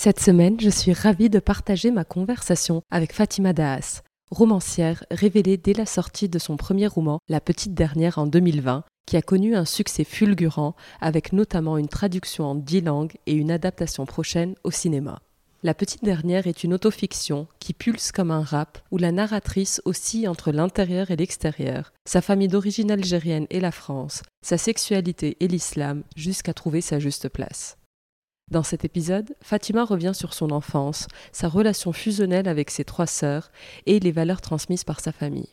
Cette semaine, je suis ravie de partager ma conversation avec Fatima Daas, romancière révélée dès la sortie de son premier roman La Petite Dernière en 2020, qui a connu un succès fulgurant avec notamment une traduction en dix langues et une adaptation prochaine au cinéma. La Petite Dernière est une autofiction qui pulse comme un rap où la narratrice oscille entre l'intérieur et l'extérieur, sa famille d'origine algérienne et la France, sa sexualité et l'islam jusqu'à trouver sa juste place. Dans cet épisode, Fatima revient sur son enfance, sa relation fusionnelle avec ses trois sœurs et les valeurs transmises par sa famille.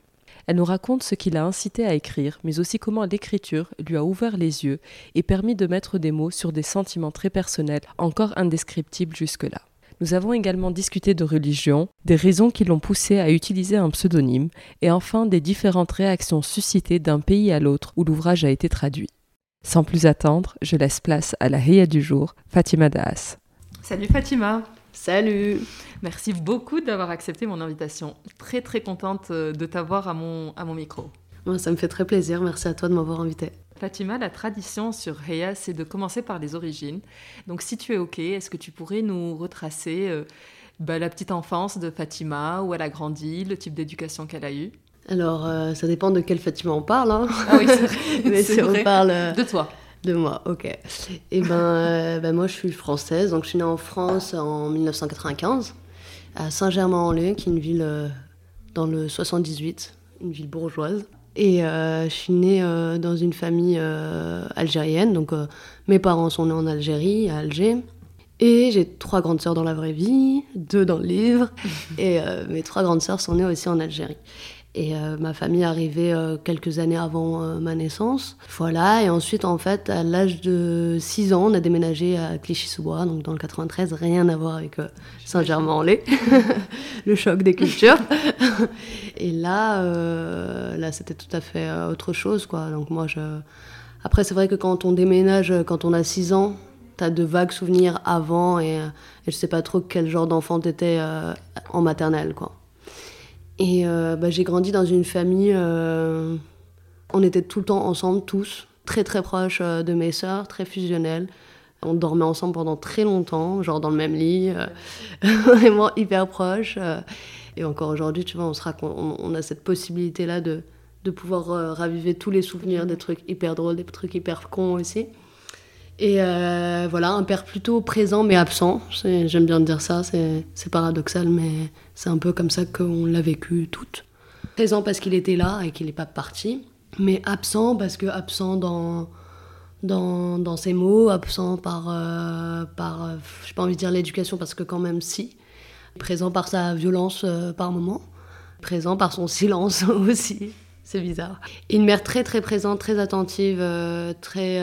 Elle nous raconte ce qui l'a incité à écrire, mais aussi comment l'écriture lui a ouvert les yeux et permis de mettre des mots sur des sentiments très personnels, encore indescriptibles jusque-là. Nous avons également discuté de religion, des raisons qui l'ont poussée à utiliser un pseudonyme, et enfin des différentes réactions suscitées d'un pays à l'autre où l'ouvrage a été traduit. Sans plus attendre, je laisse place à la Heya du jour, Fatima Daas. Salut Fatima Salut Merci beaucoup d'avoir accepté mon invitation. Très très contente euh, de t'avoir à mon, à mon micro. ça me fait très plaisir, merci à toi de m'avoir invité. Fatima, la tradition sur Heya, c'est de commencer par les origines. Donc si tu es OK, est-ce que tu pourrais nous retracer euh, bah, la petite enfance de Fatima, où elle a grandi, le type d'éducation qu'elle a eu? Alors, euh, ça dépend de quel Fatima on parle. Hein. Ah oui, Mais si on parle. Euh, de toi. De moi, ok. Et eh ben, euh, ben, moi, je suis française. Donc, je suis née en France en 1995, à Saint-Germain-en-Laye, qui est une ville dans le 78, une ville bourgeoise. Et je suis née dans une famille algérienne. Donc, mes parents sont nés en Algérie, à Alger. Et j'ai trois grandes sœurs dans la vraie vie, deux dans le livre. Et mes trois grandes sœurs sont nées aussi en Algérie. Et euh, ma famille est arrivée euh, quelques années avant euh, ma naissance. Voilà, et ensuite, en fait, à l'âge de 6 ans, on a déménagé à Clichy-sous-Bois, donc dans le 93, rien à voir avec Saint-Germain-en-Laye, le choc des cultures. et là, là c'était tout à fait autre chose, quoi. Donc moi, je... Après, c'est vrai que quand on déménage, quand on a 6 ans, t'as de vagues souvenirs avant, et, et je sais pas trop quel genre d'enfant t'étais en maternelle, quoi. Et euh, bah, j'ai grandi dans une famille, euh, on était tout le temps ensemble, tous, très très proches euh, de mes sœurs, très fusionnels. On dormait ensemble pendant très longtemps, genre dans le même lit, vraiment hyper proches. et encore aujourd'hui, tu vois, on, sera, on, a cette possibilité-là de, de pouvoir raviver tous les souvenirs, des trucs hyper drôles, des trucs hyper cons aussi. Et euh, voilà, un père plutôt présent mais absent. J'aime bien dire ça, c'est paradoxal, mais c'est un peu comme ça qu'on l'a vécu toutes. Présent parce qu'il était là et qu'il n'est pas parti, mais absent parce que absent dans, dans, dans ses mots, absent par, euh, par je n'ai pas envie de dire l'éducation parce que quand même si. Présent par sa violence euh, par moment, présent par son silence aussi, c'est bizarre. Une mère très très présente, très attentive, très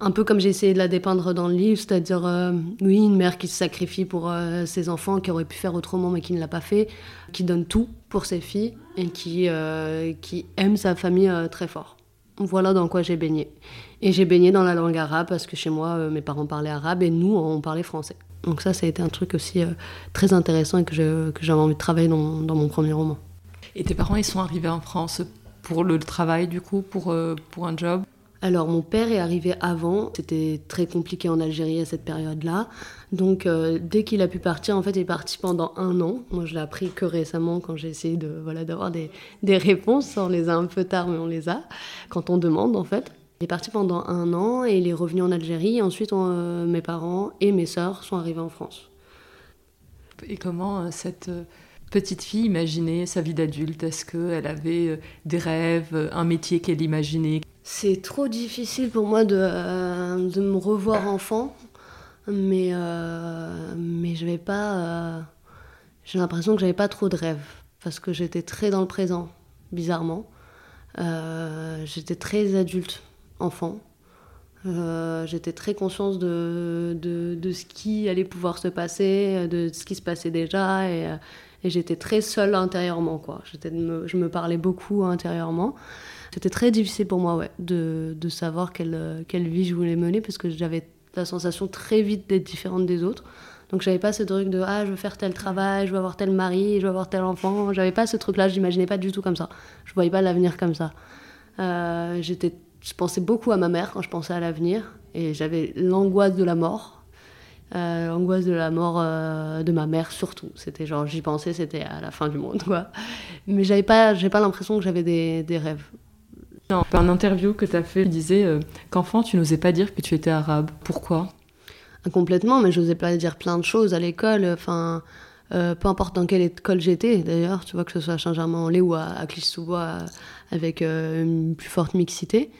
un peu comme j'ai essayé de la dépeindre dans le livre, c'est-à-dire, euh, oui, une mère qui se sacrifie pour euh, ses enfants, qui aurait pu faire autrement mais qui ne l'a pas fait, qui donne tout pour ses filles et qui, euh, qui aime sa famille très fort. Voilà dans quoi j'ai baigné. Et j'ai baigné dans la langue arabe parce que chez moi, mes parents parlaient arabe et nous, on parlait français. Donc ça, ça a été un truc aussi très intéressant et que j'avais envie de travailler dans, dans, mon premier roman. Et tes parents, ils sont arrivés en France pour le travail, du coup, pour, pour un job? Alors mon père est arrivé avant, c'était très compliqué en Algérie à cette période-là. Donc euh, dès qu'il a pu partir, en fait il est parti pendant un an. Moi je l'ai appris que récemment quand j'ai essayé de, voilà, d'avoir des, des, réponses. On les a un peu tard mais on les a quand on demande en fait. Il est parti pendant un an et il est revenu en Algérie. ensuite euh, mes parents et mes sœurs sont arrivés en France. Et comment euh, cette petite fille imaginait sa vie d'adulte? Est-ce qu'elle avait des rêves, un métier qu'elle imaginait? C'est trop difficile pour moi de, euh, de me revoir enfant, mais, euh, mais je pas. Euh, j'ai l'impression que j'avais pas trop de rêves, parce que j'étais très dans le présent, bizarrement. j'étais très adulte, enfant. j'étais très conscience de, de, ce qui allait pouvoir se passer, de ce qui se passait déjà, et, et j'étais très seule intérieurement. Quoi. je me parlais beaucoup intérieurement. C'était très difficile pour moi ouais, de, de savoir quelle, quelle vie je voulais mener parce que j'avais la sensation très vite d'être différente des autres. Donc j'avais pas ce truc de ah je veux faire tel travail, je veux avoir tel mari, je veux avoir tel enfant. J'avais pas ce truc-là, je n'imaginais pas du tout comme ça. Je voyais pas l'avenir comme ça. Euh, je pensais beaucoup à ma mère quand je pensais à l'avenir et j'avais l'angoisse de la mort. Euh, l'angoisse de la mort euh, de ma mère surtout. C'était genre j'y pensais, c'était à la fin du monde quoi. Mais j'avais pas, j'ai pas l'impression que j'avais des, des rêves. Dans un interview que tu as fait, tu disais euh, qu'enfant, tu n'osais pas dire que tu étais arabe. Pourquoi? Complètement, mais je n'osais pas dire plein de choses à l'école. Enfin, euh, peu importe dans quelle école j'étais, d'ailleurs, tu vois, que ce soit à Saint-Germain-en-Laye ou à, à Clichy-sous-Bois, avec euh, une plus forte mixité.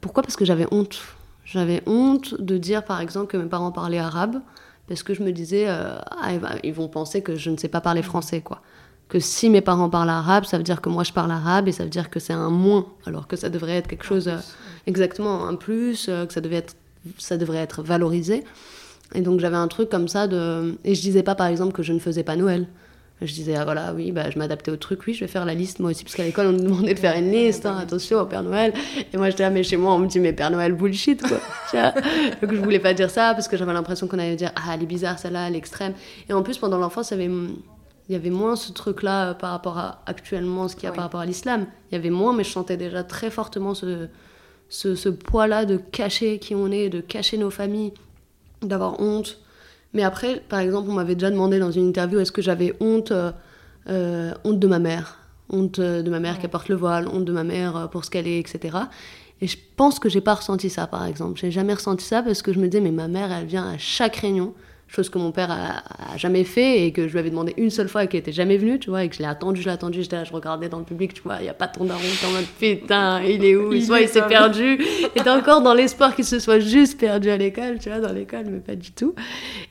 pourquoi? Parce que j'avais honte. J'avais honte de dire, par exemple, que mes parents parlaient arabe, parce que je me disais, ah, ils vont penser que je ne sais pas parler français, quoi que si mes parents parlent arabe, ça veut dire que moi je parle arabe et ça veut dire que c'est un moins, alors que ça devrait être quelque chose, euh, exactement, un plus, euh, que ça, devait être, ça devrait être valorisé. Et donc j'avais un truc comme ça de. Et je disais pas par exemple que je ne faisais pas Noël. Je disais, ah, voilà, oui, bah, je m'adaptais au truc, oui, je vais faire la liste moi aussi, parce qu'à l'école on nous demandait de faire une liste, hein, attention au Père Noël. Et moi j'étais là, mais chez moi on me dit, mais Père Noël bullshit, quoi. donc je voulais pas dire ça, parce que j'avais l'impression qu'on allait dire, ah, elle est bizarre celle-là, à l'extrême. Et en plus, pendant l'enfance, il y avait il y avait moins ce truc-là euh, par rapport à actuellement ce qu'il y a par rapport à l'islam. Il y avait moins, mais je sentais déjà très fortement ce, ce, ce poids-là de cacher qui on est, de cacher nos familles, d'avoir honte. Mais après, par exemple, on m'avait déjà demandé dans une interview est-ce que j'avais honte, euh, euh, honte de ma mère, honte de ma mère qui porte le voile, honte de ma mère pour ce qu'elle est, etc. Et je pense que j'ai pas ressenti ça, par exemple. J'ai jamais ressenti ça parce que je me disais, mais ma mère, elle vient à chaque réunion chose que mon père a, jamais fait et que je lui avais demandé une seule fois et qu'il était jamais venu, tu vois, et que je l'ai attendu, je l'ai attendu, j'étais là, je regardais dans le public, tu vois, il n'y a pas ton daron, en mode putain, il est où? Soit il s'est perdu, et encore dans l'espoir qu'il se soit juste perdu à l'école, tu vois, dans l'école, mais pas du tout.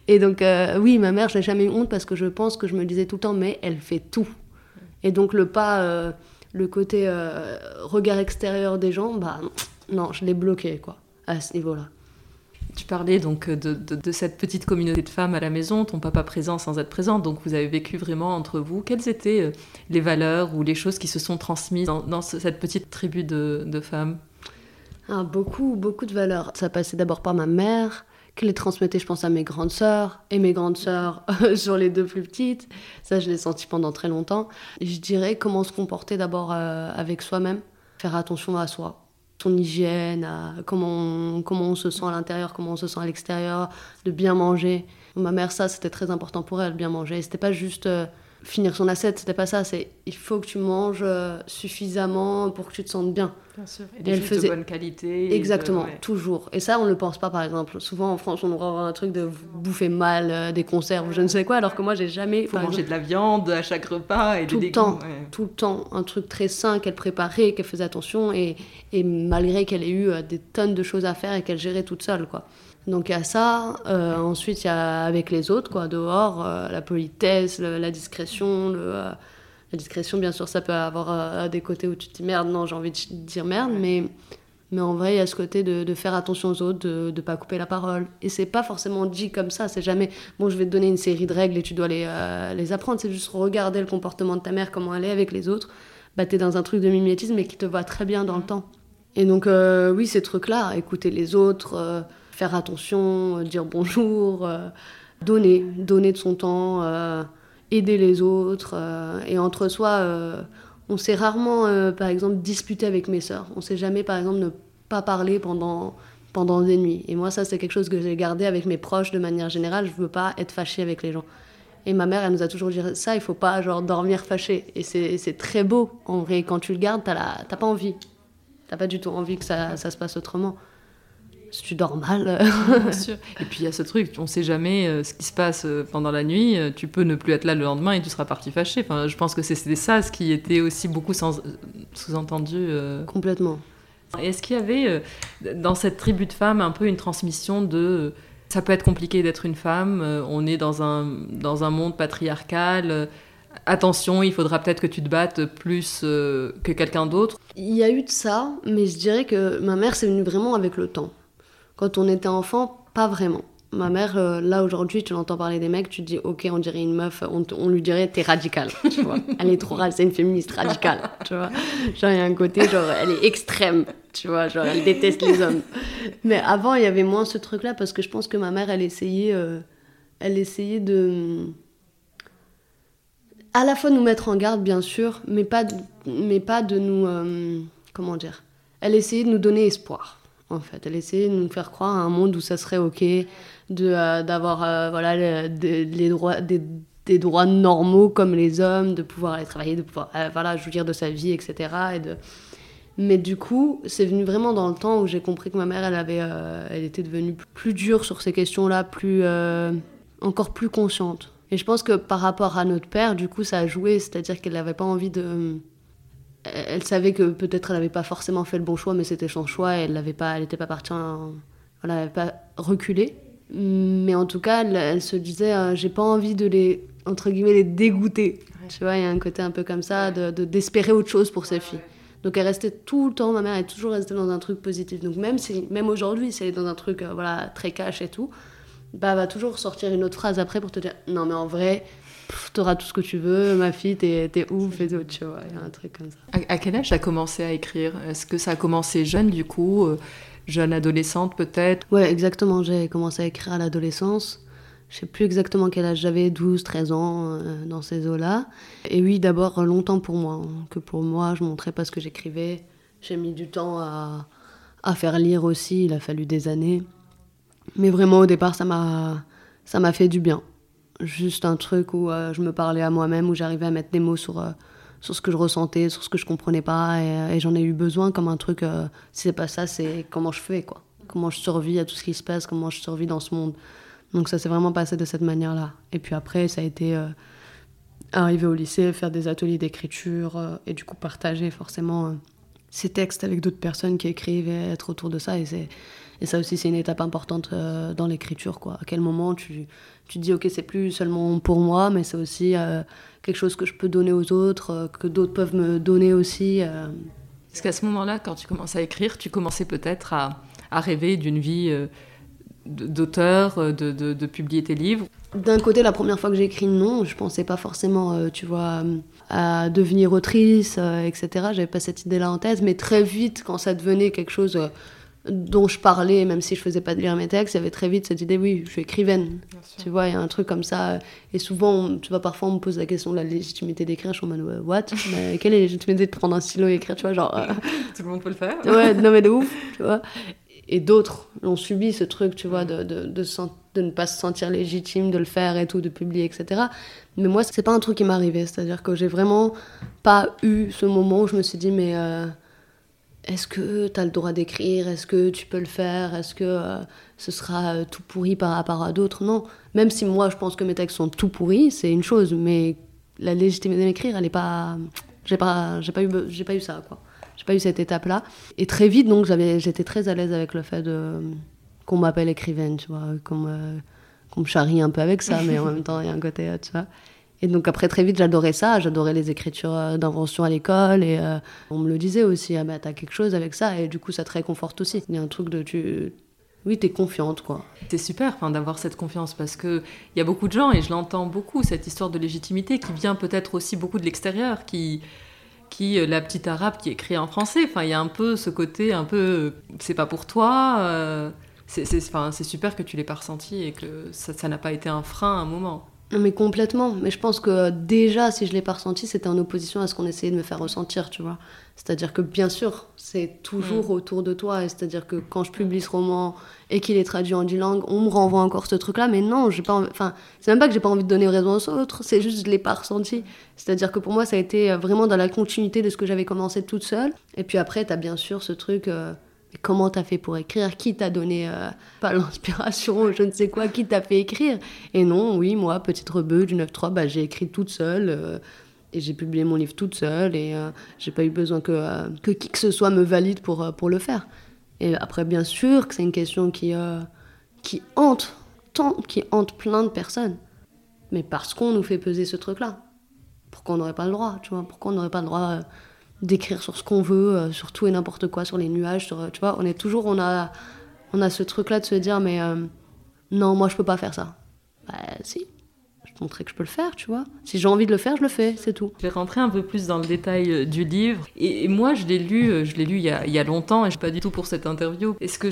Et donc, euh, oui, ma mère, je n'ai jamais eu honte parce que je pense que je me disais tout le temps, mais elle fait tout. Et donc, le pas, euh, le côté euh, regard extérieur des gens, bah non, je l'ai bloqué, quoi, à ce niveau-là. Tu parlais donc de, cette petite communauté de femmes à la maison, ton papa présent sans être présent, donc vous avez vécu vraiment entre vous. Quelles étaient euh, les valeurs ou les choses qui se sont transmises dans, cette petite tribu de, femmes? Ah, Beaucoup, beaucoup de valeurs. Ça passait d'abord par ma mère, qui les transmettait, je pense, à mes grandes sœurs et mes grandes sœurs sur les deux plus petites. Ça, je l'ai senti pendant très longtemps. Je dirais comment se comporter d'abord euh, avec soi-même, faire attention à soi son hygiène, à comment on, comment on se sent à l'intérieur, comment on se sent à l'extérieur, de bien manger. Ma mère, ça, c'était très important pour elle, bien manger. C'était pas juste euh, finir son assiette, c'était pas ça. C'est il faut que tu manges euh, suffisamment pour que tu te sentes bien. Bien sûr. Et, des elle faisait de bonne qualité. Exactement, toujours. Et ça, on ne le pense pas, par exemple. Souvent en France, on aura un truc de bouffer mal, euh, des conserves, je ne sais quoi, alors que moi, j'ai jamais. Il faut manger de la viande à chaque repas et tout des le temps, tout le temps, un truc très sain qu'elle préparait, qu'elle faisait attention et, et malgré qu'elle ait eu euh, des tonnes de choses à faire et qu'elle gérait toute seule, quoi. Donc il y a ça. Euh, ensuite, il y a avec les autres, quoi, dehors, euh, la politesse, la discrétion. Le, euh, la discrétion, bien sûr, ça peut avoir des côtés où tu te dis merde, non, j'ai envie de dire merde, mais, mais en vrai, il y a ce côté de, de faire attention aux autres, de ne pas couper la parole. Et c'est pas forcément dit comme ça, c'est jamais bon, je vais te donner une série de règles et tu dois les, les apprendre. C'est juste regarder le comportement de ta mère, comment elle est avec les autres. Bah, t'es dans un truc de mimétisme, mais qui te va très bien dans le temps. Et donc, oui, ces trucs-là, écouter les autres faire attention, euh, dire bonjour, euh, donner, donner de son temps, euh, aider les autres. et entre soi, on s'est rarement, par exemple, disputé avec mes sœurs. On s'est jamais, par exemple, ne pas parler pendant, pendant des nuits. Et moi, ça, c'est quelque chose que j'ai gardé avec mes proches de manière générale. Je veux pas être fâchée avec les gens. Et ma mère, elle nous a toujours dit ça, il faut pas genre dormir fâché. Et c'est très beau, en vrai. Quand tu le gardes, t'as pas envie. T'as pas du tout envie que ça, ça se passe autrement si tu dors mal. Bien sûr. Et puis il y a ce truc, on sait jamais euh, ce qui se passe euh, pendant la nuit. Euh, tu peux ne plus être là le lendemain et tu seras parti fâché. Enfin, je pense que c'était ça ce qui était aussi beaucoup sous-entendu. Complètement. Est-ce qu'il y avait dans cette tribu de femmes un peu une transmission de ça peut être compliqué d'être une femme, on est dans un, dans un monde patriarcal, attention, il faudra peut-être que tu te battes plus que quelqu'un d'autre? Il y a eu de ça, mais je dirais que ma mère, c'est venu vraiment avec le temps. Quand on était enfant, pas vraiment. Ma mère, euh, là aujourd'hui, tu l'entends parler des mecs, tu te dis, ok, on dirait une meuf, on, lui dirait, t'es radicale, tu vois. Elle est trop radicale, c'est une féministe radicale, tu vois. Genre, il y a un côté, genre, elle est extrême, tu vois, genre, elle déteste les hommes. Mais avant, il y avait moins ce truc-là parce que je pense que ma mère, elle essayait, euh, elle essayait de. à la fois nous mettre en garde, bien sûr, mais pas de, mais pas de nous. Euh, comment dire Elle essayait de nous donner espoir en fait. Elle essayait de nous faire croire à un monde où ça serait ok, euh, d'avoir euh, voilà les, droits des, des, droits normaux comme les hommes, de pouvoir aller travailler, de pouvoir euh, voilà jouir de sa vie, etc. Et de... Mais du coup, c'est venu vraiment dans le temps où j'ai compris que ma mère, elle avait, elle était devenue plus dure sur ces questions-là, plus encore plus consciente. Et je pense que par rapport à notre père, du coup, ça a joué, c'est-à-dire qu'elle n'avait pas envie de elle savait que peut-être elle n'avait pas forcément fait le bon choix, mais c'était son choix et elle n'avait pas, elle n'était pas partie, elle n'avait pas reculé. Mais en tout cas, elle, se disait, euh, j'ai pas envie de les entre guillemets les dégoûter. Tu vois, il y a un côté un peu comme ça, de d'espérer autre chose pour ses filles. Donc elle restait tout le temps, ma mère est toujours restée dans un truc positif. Donc même si, même aujourd'hui, si elle est dans un truc euh, voilà très cash et tout, bah elle va toujours sortir une autre phrase après pour te dire, non mais en vrai, t'auras tout ce que tu veux, ma fille, t'es, ouf et tout, tu vois, il y a un truc comme ça. À, quel âge as commencé à écrire? Est-ce que ça a commencé jeune du coup euh, Jeune adolescente peut-être? Ouais, exactement, j'ai commencé à écrire à l'adolescence. Je sais plus exactement quel âge j'avais, 12, 13 ans, euh, dans ces eaux-là. Et oui, d'abord longtemps pour moi, hein, que pour moi, je montrais pas ce que j'écrivais. J'ai mis du temps à, à faire lire aussi, il a fallu des années. Mais vraiment, au départ, ça m'a, ça m'a fait du bien juste un truc où euh, je me parlais à moi-même, où j'arrivais à mettre des mots sur, euh, sur ce que je ressentais, sur ce que je comprenais pas, et, euh, j'en ai eu besoin comme un truc, si c'est pas ça, c'est comment je fais, quoi. Comment je survis à tout ce qui se passe, comment je survis dans ce monde. Donc ça s'est vraiment passé de cette manière-là. Et puis après, ça a été arriver au lycée, faire des ateliers d'écriture, et du coup partager forcément ces textes avec d'autres personnes qui écrivent et être autour de ça. Et, et ça aussi, c'est une étape importante dans l'écriture, quoi. À quel moment tu tu dis, ok, c'est plus seulement pour moi, mais c'est aussi euh, quelque chose que je peux donner aux autres, euh, que d'autres peuvent me donner aussi. Euh. Est-ce qu'à ce moment-là, quand tu commences à écrire, tu commençais peut-être à, à, rêver d'une vie d'auteur, de, de, de, publier tes livres D'un côté, la première fois que j'ai écrit, non, je pensais pas forcément, tu vois, à devenir autrice, etc. J'avais pas cette idée-là en tête, mais très vite, quand ça devenait quelque chose dont je parlais, même si je faisais pas de lire mes textes, il y avait très vite cette idée, oui, je suis écrivaine. Tu vois, il y a un truc comme ça. Et souvent, tu vois, parfois on me pose la question de la légitimité d'écrire, je suis en mode, what? Mais Quelle est la légitimité de prendre un stylo et écrire, tu vois, genre... Euh, Tout le monde peut le faire. ouais, non mais de ouf, tu vois. Et d'autres ont subi ce truc, tu vois, de, de, de, de, ne pas se sentir légitime de le faire et tout, de publier, etc. Mais moi, c'est pas un truc qui m'est arrivé. C'est-à-dire que j'ai vraiment pas eu ce moment où je me suis dit, mais... Euh, est-ce que tu as le droit d'écrire? Est-ce que tu peux le faire? Est-ce que euh, ce sera euh, tout pourri par rapport à d'autres? Non. Même si moi, je pense que mes textes sont tout pourris, c'est une chose, mais la légitimité d'écrire, elle n'est pas. J'ai pas, j'ai pas eu, j'ai pas eu ça, quoi. J'ai pas eu cette étape-là. Et très vite, donc, j'avais, j'étais très à l'aise avec le fait de qu'on m'appelle écrivaine, tu vois, qu'on me, qu'on me charrie un peu avec ça, mais en même temps, il y a un côté, tu vois. Et donc après très vite j'adorais ça, j'adorais les écritures euh, d'invention à l'école et euh, on me le disait aussi, ah bah t'as quelque chose avec ça et du coup ça te réconforte aussi. Il y a un truc de tu... Oui, t'es confiante, quoi. C'est super d'avoir cette confiance parce qu'il y a beaucoup de gens, et je l'entends beaucoup, cette histoire de légitimité qui vient peut-être aussi beaucoup de l'extérieur, qui, qui, euh, la petite arabe qui écrit en français, il y a un peu ce côté, un peu, c'est pas pour toi, c'est super que tu l'aies pas ressenti et que ça n'a pas été un frein à un moment. Mais complètement. Mais je pense que déjà, si je l'ai pas ressenti, c'était en opposition à ce qu'on essayait de me faire ressentir, tu vois. C'est-à-dire que bien sûr, c'est toujours mm. autour de toi. Et c'est-à-dire que quand je publie ce roman et qu'il est traduit en dix langues, on me renvoie encore ce truc-là. Mais non, j'ai pas. Enfin, c'est même pas que j'ai pas envie de donner raison aux autres. C'est juste que je l'ai pas ressenti. C'est-à-dire que pour moi, ça a été vraiment dans la continuité de ce que j'avais commencé toute seule. Et puis après, tu as bien sûr ce truc. Euh, comment t'as fait pour écrire? Qui t'a donné euh, pas l'inspiration, je ne sais quoi Qui t'a fait écrire? Et non, oui, moi, petite rebeu du 9-3, bah, j'ai écrit toute seule. Euh, et j'ai publié mon livre toute seule et euh, j'ai pas eu besoin que, que qui que ce soit me valide pour, pour le faire. Et après, bien sûr que c'est une question qui, qui, hante, tant, qui hante plein de personnes. Mais parce qu'on nous fait peser ce truc-là. Pourquoi on n'aurait pas le droit, tu vois? Pourquoi on n'aurait pas le droit d'écrire sur ce qu'on veut, euh, sur tout et n'importe quoi, sur les nuages, sur, euh, tu vois, on est toujours, on a, on a ce truc-là de se dire, mais euh, non, moi je peux pas faire ça. Bah si, je te montrer que je peux le faire, tu vois. Si j'ai envie de le faire, je le fais, c'est tout. Je vais rentrer un peu plus dans le détail du livre. Et, moi, je l'ai lu, je l'ai lu il y, a, il y a longtemps, et je suis pas du tout pour cette interview. Et ce que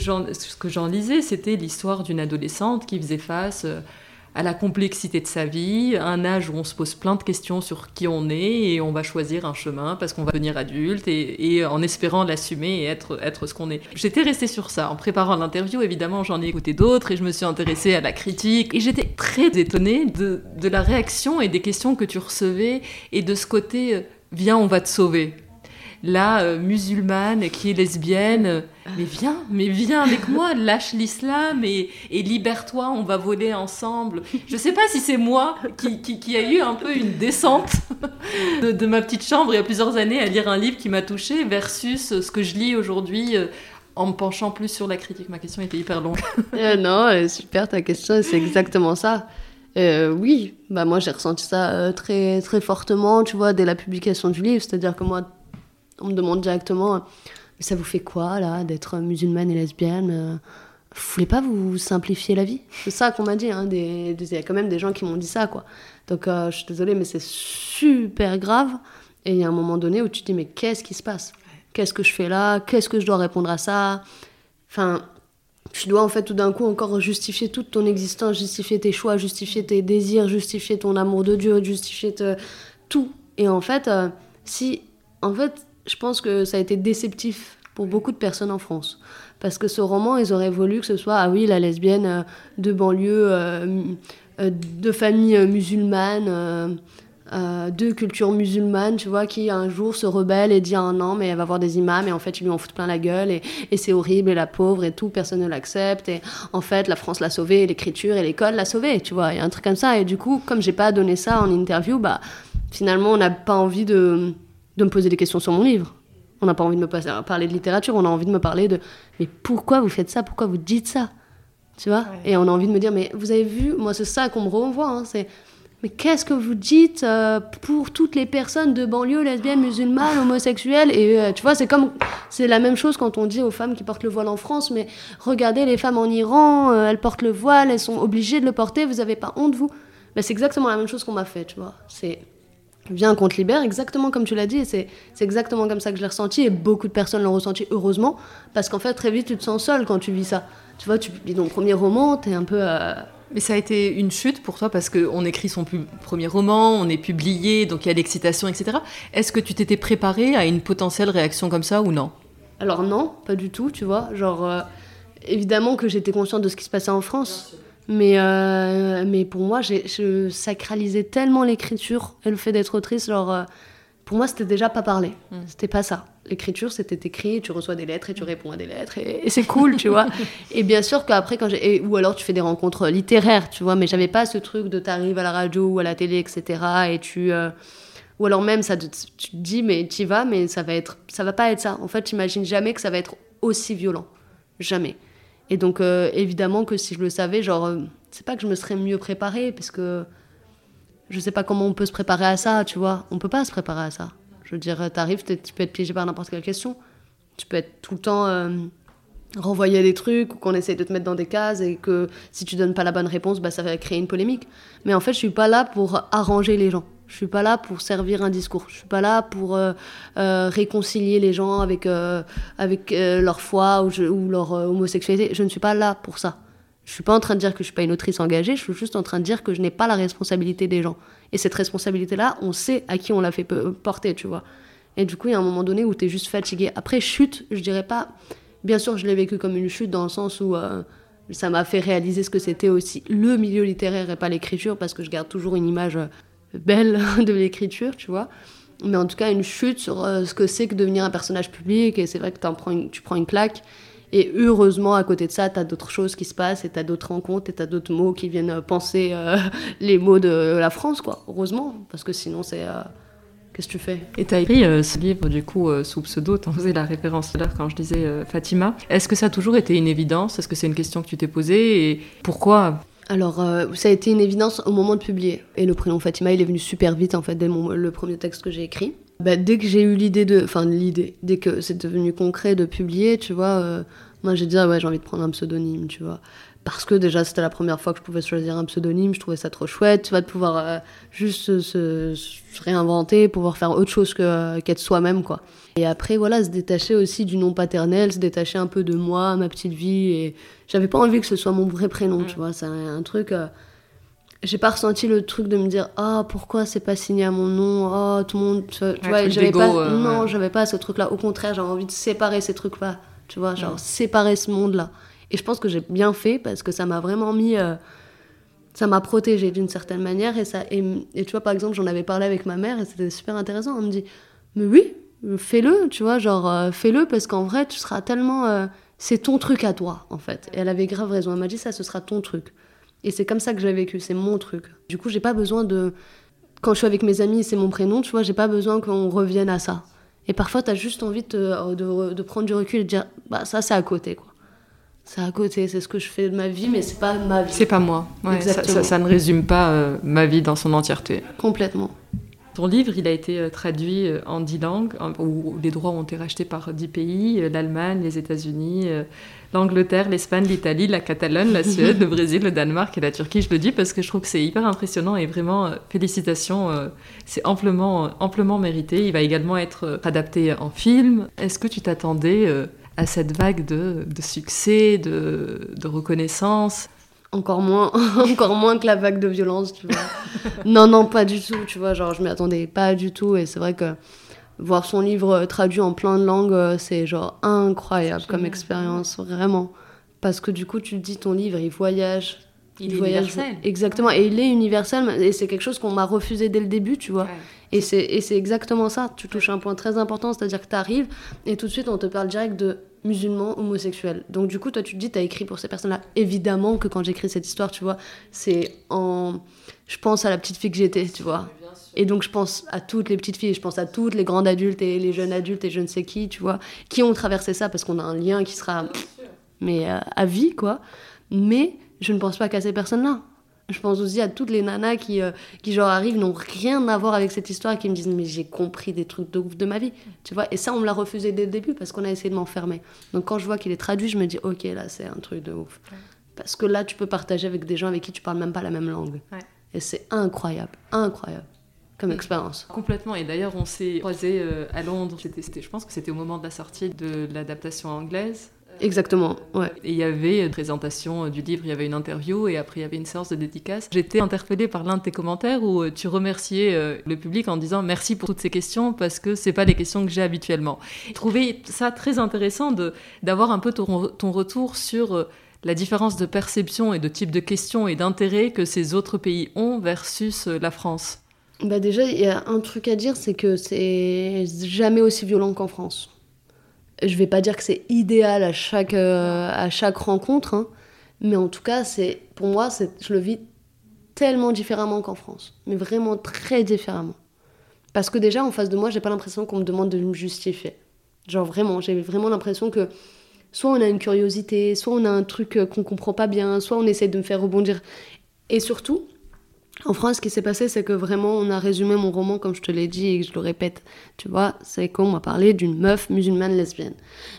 j'en lisais, c'était l'histoire d'une adolescente qui faisait face à la complexité de sa vie, un âge où on se pose plein de questions sur qui on est et on va choisir un chemin parce qu'on va devenir adulte et, en espérant l'assumer et être, être ce qu'on est. J'étais restée sur ça. En préparant l'interview, évidemment, j'en ai écouté d'autres et je me suis intéressée à la critique et j'étais très étonnée de, de la réaction et des questions que tu recevais et de ce côté euh, viens, on va te sauver la euh, musulmane qui est lesbienne, mais viens, mais viens avec moi, lâche l'islam et, libère-toi, on va voler ensemble. Je sais pas si c'est moi qui, a eu un peu une descente de, ma petite chambre il y a plusieurs années à lire un livre qui m'a touchée versus ce que je lis aujourd'hui. Euh, en me penchant plus sur la critique, ma question était hyper longue. non, super ta question, c'est exactement ça. oui, bah moi j'ai ressenti ça très très fortement, tu vois, dès la publication du livre. C'est-à-dire que moi, on me demande directement, ça vous fait quoi là d'être musulmane et lesbienne euh, Vous voulez pas vous simplifier la vie? C'est ça qu'on m'a dit. Hein, il y a quand même des gens qui m'ont dit ça, quoi. Donc euh, je suis désolée, mais c'est super grave. Et il y a un moment donné où tu te dis, mais qu'est-ce qui se passe? Qu'est-ce que je fais là? Qu'est-ce que je dois répondre à ça? Enfin, tu dois en fait tout d'un coup encore justifier toute ton existence, justifier tes choix, justifier tes désirs, justifier ton amour de Dieu, justifier tout. Et en fait, euh, si, en fait, je pense que ça a été déceptif pour beaucoup de personnes en France. Parce que ce roman, ils auraient voulu que ce soit, ah oui, la lesbienne euh, de banlieue, euh, euh, de famille musulmane, de culture musulmane, tu vois, qui un jour se rebelle et dit, ah non, mais elle va voir des imams, et en fait, ils lui en foutent plein la gueule, et, et c'est horrible, et la pauvre, et tout, personne ne l'accepte, et en fait, la France l'a sauvée, l'écriture et l'école l'a sauvée, tu vois, il y a un truc comme ça, et du coup, comme j'ai pas donné ça en interview, bah, finalement, on n'a pas envie de de me poser des questions sur mon livre. On n'a pas envie de me parler de littérature, on a envie de me parler de mais pourquoi vous faites ça? Pourquoi vous dites ça? Tu vois? Et on a envie de me dire mais vous avez vu, moi c'est ça qu'on me renvoie, hein, c'est mais qu'est-ce que vous dites euh, pour toutes les personnes de banlieue, lesbiennes, musulmanes, homosexuelles? Et euh, tu vois, c'est comme c'est la même chose quand on dit aux femmes qui portent le voile en France, mais regardez les femmes en Iran, euh, elles portent le voile, elles sont obligées de le porter, vous n'avez pas honte vous? Ben, C'est exactement la même chose qu'on m'a fait, tu vois. C'est Viens qu'on te libère, exactement comme tu l'as dit, et c'est exactement comme ça que je l'ai ressenti, et beaucoup de personnes l'ont ressenti, heureusement, parce qu'en fait, très vite, tu te sens seul quand tu vis ça. Tu vois, tu lis ton premier roman, t'es un peu... Euh, Mais ça a été une chute pour toi, parce qu'on écrit son premier roman, on est publié, donc il y a l'excitation, etc. Est-ce que tu t'étais préparé à une potentielle réaction comme ça, ou non? Alors non, pas du tout, tu vois, genre... Euh, évidemment que j'étais consciente de ce qui se passait en France, mais, euh, mais pour moi, je sacralisais tellement l'écriture et le fait d'être autrice. Genre, euh, pour moi, c'était déjà pas parler. Mm. C'était pas ça. L'écriture, c'était écrit, tu reçois des lettres et tu réponds à des lettres et, c'est cool, tu vois. Et bien sûr qu'après, quand j'ai. Ou alors tu fais des rencontres littéraires, tu vois, mais j'avais pas ce truc de t'arrives à la radio ou à la télé, etc. Et tu. Euh, ou alors même, ça, tu te dis, mais tu vas, mais ça va, être, ça va pas être ça. En fait, tu imagines jamais que ça va être aussi violent. Jamais. Et donc, euh, évidemment que si je le savais, genre, euh, c'est pas que je me serais mieux préparée, parce que je sais pas comment on peut se préparer à ça, tu vois. On peut pas se préparer à ça. Je veux dire, t'arrives, tu peux être piégé par n'importe quelle question. Tu peux être tout le temps euh, renvoyé à des trucs, ou qu'on essaye de te mettre dans des cases, et que si tu donnes pas la bonne réponse, bah, ça va créer une polémique. Mais en fait, je suis pas là pour arranger les gens. Je suis pas là pour servir un discours. Je suis pas là pour euh, euh, réconcilier les gens avec, euh, avec leur foi ou, leur homosexualité. Je ne suis pas là pour ça. Je suis pas en train de dire que je suis pas une autrice engagée, je suis juste en train de dire que je n'ai pas la responsabilité des gens. Et cette responsabilité-là, on sait à qui on l'a fait porter, tu vois. Et du coup, il y a un moment donné où tu es juste fatigué. Après, chute, je dirais pas. Bien sûr, je l'ai vécu comme une chute dans le sens où ça m'a fait réaliser ce que c'était aussi le milieu littéraire et pas l'écriture, parce que je garde toujours une image belle de l'écriture, tu vois. Mais en tout cas, une chute sur euh, ce que c'est que devenir un personnage public. Et c'est vrai que prends tu prends une claque. Et heureusement, à côté de ça, tu as d'autres choses qui se passent et tu as d'autres rencontres et tu as d'autres mots qui viennent penser les mots de la France, quoi. Heureusement, parce que sinon, c'est. Qu'est-ce que tu fais? Et tu as écrit euh, ce livre, du coup, euh, sous pseudo, tu en faisais la référence tout à l'heure quand je disais euh, Fatima. Est-ce que ça a toujours été une évidence? Est-ce que c'est une question que tu t'es posée? Et pourquoi alors, ça a été une évidence au moment de publier. Et le prénom Fatima, il est venu super vite, en fait, dès le premier texte que j'ai écrit. Bah, dès que j'ai eu l'idée de... Enfin, l'idée, dès que c'est devenu concret de publier, tu vois, moi j'ai dit, ah ouais, j'ai envie de prendre un pseudonyme, tu vois parce que déjà c'était la première fois que je pouvais choisir un pseudonyme, je trouvais ça trop chouette, tu vois, de pouvoir euh, juste se, réinventer, pouvoir faire autre chose que qu'être soi-même, quoi. Et après, voilà, se détacher aussi du nom paternel, se détacher un peu de moi, ma petite vie, et j'avais pas envie que ce soit mon vrai prénom, tu vois, c'est un, truc... Euh, j'ai pas ressenti le truc de me dire ah pourquoi c'est pas signé à mon nom? Oh tout le monde tu vois j'avais pas euh, non j'avais pas ce truc là au contraire j'avais envie de séparer ces trucs là tu vois genre séparer ce monde là et je pense que j'ai bien fait parce que ça m'a vraiment mis. Euh, ça m'a protégée d'une certaine manière. Et, ça, et, tu vois, par exemple, j'en avais parlé avec ma mère et c'était super intéressant. Elle me dit Mais oui, fais-le, tu vois, genre, euh, fais-le parce qu'en vrai, tu seras tellement. Euh, c'est ton truc à toi, en fait. Et elle avait grave raison. Elle m'a dit Ça, ce sera ton truc. Et c'est comme ça que j'ai vécu, c'est mon truc. Du coup, j'ai pas besoin de. Quand je suis avec mes amis, c'est mon prénom, tu vois, j'ai pas besoin qu'on revienne à ça. Et parfois, tu as juste envie de, de, prendre du recul et de dire Bah, ça, c'est à côté, quoi c'est à côté, c'est ce que je fais de ma vie, mais c'est pas ma vie. C'est pas moi. ça, ne résume pas euh, ma vie dans son entièreté. Complètement. Ton livre, il a été euh, traduit euh, en dix langues, où les droits ont été rachetés par dix pays l'Allemagne, les États-Unis, l'Angleterre, l'Espagne, l'Italie, la Catalogne, la Suède, le Brésil, le Danemark et la Turquie. Je le dis parce que je trouve que c'est hyper impressionnant et vraiment, félicitations, c'est amplement, amplement mérité. Il va également être adapté en film. Est-ce que tu t'attendais à cette vague de, succès, de, reconnaissance encore moins, encore moins que la vague de violence, tu vois. non, non, pas du tout, tu vois. Genre, je m'y attendais pas du tout. Et c'est vrai que voir son livre traduit en plein de langues, euh, c'est genre incroyable comme expérience, vraiment. Parce que du coup, tu te dis, ton livre, il voyage. Il, est voyage. universel. Exactement. Et il est universel. Et c'est quelque chose qu'on m'a refusé dès le début, tu vois. Et c'est exactement ça. Tu touches un point très important, c'est-à-dire que tu arrives et tout de suite on te parle direct de musulmans homosexuels. Donc du coup, toi tu te dis, tu as écrit pour ces personnes-là. Évidemment que quand j'écris cette histoire, tu vois, c'est en... Je pense à la petite fille que j'étais, tu vois. Et donc je pense à toutes les petites filles, je pense à toutes les grandes adultes et les jeunes adultes et je ne sais qui, tu vois, qui ont traversé ça parce qu'on a un lien qui sera, mais euh, à vie, quoi. Mais je ne pense pas qu'à ces personnes-là. Je pense aussi à toutes les nanas qui, euh, qui genre arrivent, n'ont rien à voir avec cette histoire et qui me disent mais j'ai compris des trucs de ouf de ma vie, tu vois. Et ça on me l'a refusé dès le début parce qu'on a essayé de m'enfermer. Donc quand je vois qu'il est traduit, je me dis ok là c'est un truc de ouf. Parce que là tu peux partager avec des gens avec qui tu parles même pas la même langue. Et c'est incroyable, incroyable comme expérience. Complètement. Et d'ailleurs, on s'est croisés euh, à Londres. je pense que c'était au moment de la sortie de l'adaptation anglaise. Exactement, ouais. Et il y avait une présentation du livre, il y avait une interview et après il y avait une séance de dédicace. J'étais interpellée par l'un de tes commentaires où euh, tu remerciais euh, le public en disant merci pour toutes ces questions parce que c'est pas les questions que j'ai habituellement. Je trouvais ça très intéressant de d'avoir un peu ton, ton retour sur euh, la différence de perception et de type de questions et d'intérêt que ces autres pays ont versus la France. Bah déjà, il y a un truc à dire, c'est que c'est jamais aussi violent qu'en France je vais pas dire que c'est idéal à chaque, euh, à chaque rencontre, hein, mais en tout cas, c'est pour moi, je le vis tellement différemment qu'en France, mais vraiment très différemment. Parce que déjà, en face de moi, j'ai pas l'impression qu'on me demande de me justifier. Genre vraiment, j'ai vraiment l'impression que soit on a une curiosité, soit on a un truc euh, qu'on comprend pas bien, soit on essaie de me faire rebondir. Et surtout, en France, ce qui s'est passé, c'est que vraiment, on a résumé mon roman, comme je te l'ai dit et que je le répète. Tu vois, c'est qu'on m'a parlé d'une meuf musulmane lesbienne.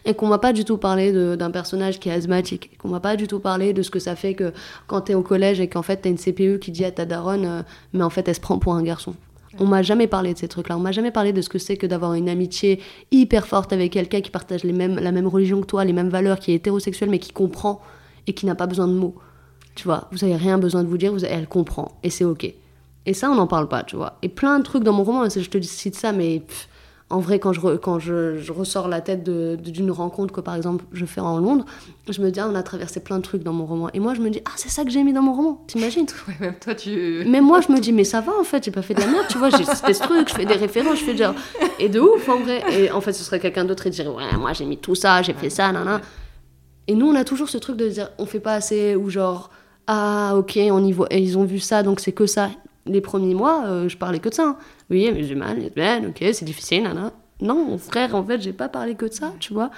Et qu'on m'a pas du tout parlé d'un personnage qui est asthmatique. Qu'on m'a pas du tout parlé de ce que ça fait que quand t'es au collège et qu'en fait t'as une CPU qui dit à ta daronne, euh, mais en fait elle se prend pour un garçon. On m'a jamais parlé de ces trucs-là. On m'a jamais parlé de ce que c'est que d'avoir une amitié hyper forte avec quelqu'un qui partage les mêmes, la même religion que toi, les mêmes valeurs, qui est hétérosexuel mais qui comprend et qui n'a pas besoin de mots. Tu vois, vous avez rien besoin de vous dire, vous, elle comprend et c'est ok. Et ça, on n'en parle pas, tu vois. Et plein de trucs dans mon roman, je te cite ça, mais en vrai, quand, je, quand je, ressors la tête d'une rencontre que, par exemple, je fais en Londres, je me dis, ah, on a traversé plein de trucs dans mon roman. Et moi, je me dis, ah, c'est ça que j'ai mis dans mon roman, t'imagines? Ouais, Même toi, tu. Mais moi, je me dis, mais ça va, en fait, j'ai pas fait de la merde, tu vois, j'ai cité ce truc, je fais des références, je fais genre. Et de ouf, en vrai. Et en fait, ce serait quelqu'un d'autre et dirait, ouais, moi, j'ai mis tout ça, j'ai fait ça, nan, Et nous, on a toujours ce truc de dire, on fait pas assez, ou genre, ah, ok, on y voit, ils ont vu ça, donc c'est que ça les premiers mois, euh, je parlais que de ça. Hein. Oui, musulmane, lesbienne, ok, c'est difficile, nana. Non, frère, en fait, j'ai pas parlé que de ça, tu vois.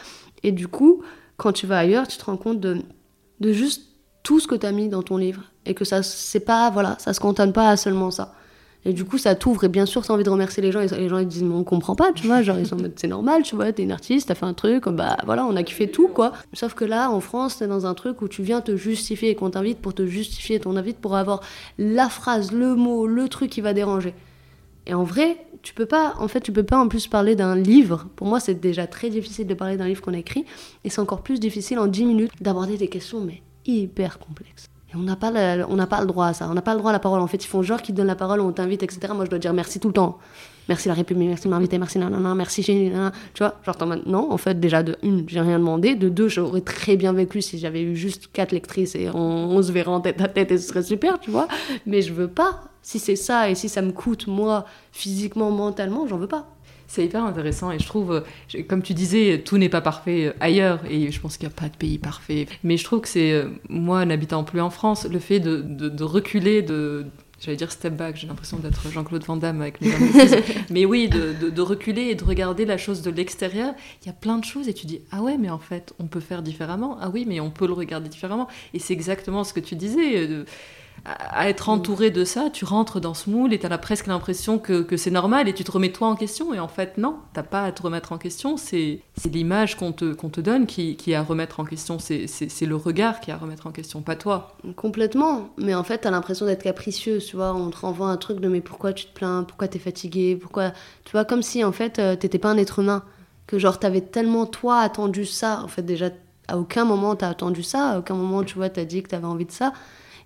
Et du coup, quand tu vas ailleurs, tu te rends compte de, de juste tout ce que tu as mis dans ton livre. Et que ça, c'est pas, voilà, ça se cantonne pas à seulement ça. Et du coup, ça t'ouvre. Et bien sûr, tu as envie de remercier les gens. Et les gens, ils disent, mais on comprend pas, tu vois. Genre, ils sont c'est normal, tu vois, t'es une artiste, t'as fait un truc, bah voilà, on a kiffé tout, quoi. Sauf que là, en France, t'es dans un truc où tu viens te justifier et qu'on t'invite pour te justifier, ton invite pour avoir la phrase, le mot, le truc qui va déranger. Et en vrai, tu peux pas, en fait, tu peux pas en plus parler d'un livre. Pour moi, c'est déjà très difficile de parler d'un livre qu'on a écrit. Et c'est encore plus difficile en 10 minutes d'aborder des questions, mais hyper complexes. Et on n'a pas, on n'a pas le droit à ça. On n'a pas le droit à la parole. En fait, ils font genre qu'ils donnent la parole, on t'invite, etc. Moi, je dois dire merci tout le temps. Merci la République, merci de m'inviter, merci nanana, merci Tu vois, genre, non, en fait, déjà, de une, j'ai rien demandé. De deux, j'aurais très bien vécu si j'avais eu juste quatre lectrices et on, se verrait en tête à tête et ce serait super, tu vois. Mais je veux pas. Si c'est ça et si ça me coûte, moi, physiquement, mentalement, j'en veux pas. C'est hyper intéressant et je trouve, euh, comme tu disais, tout n'est pas parfait euh, ailleurs et je pense qu'il n'y a pas de pays parfait. Mais je trouve que c'est, euh, moi, n'habitant plus en France, le fait de, de, reculer, de, j'allais dire step back, j'ai l'impression d'être Jean-Claude Van Damme avec mes mais oui, de, de, reculer et de regarder la chose de l'extérieur, il y a plein de choses et tu dis, ah ouais, mais en fait, on peut faire différemment, ah oui, mais on peut le regarder différemment. Et c'est exactement ce que tu disais à être entouré de ça, tu rentres dans ce moule et tu as presque l'impression que, c'est normal et tu te remets toi en question. Et en fait, non, t'as pas à te remettre en question. C'est l'image qu'on te, qu'on te donne qui, qui est à remettre en question. C'est le regard qui est à remettre en question, pas toi. Complètement. Mais en fait, tu as l'impression d'être capricieux. Tu vois, on te renvoie un truc de mais pourquoi tu te plains? Pourquoi tu es fatigué? Pourquoi? Tu vois, comme si en fait, euh, t'étais pas un être humain. Que genre, t'avais tellement toi attendu ça. En fait, déjà, à aucun moment t'as attendu ça. À aucun moment, tu vois, t'as dit que t'avais envie de ça.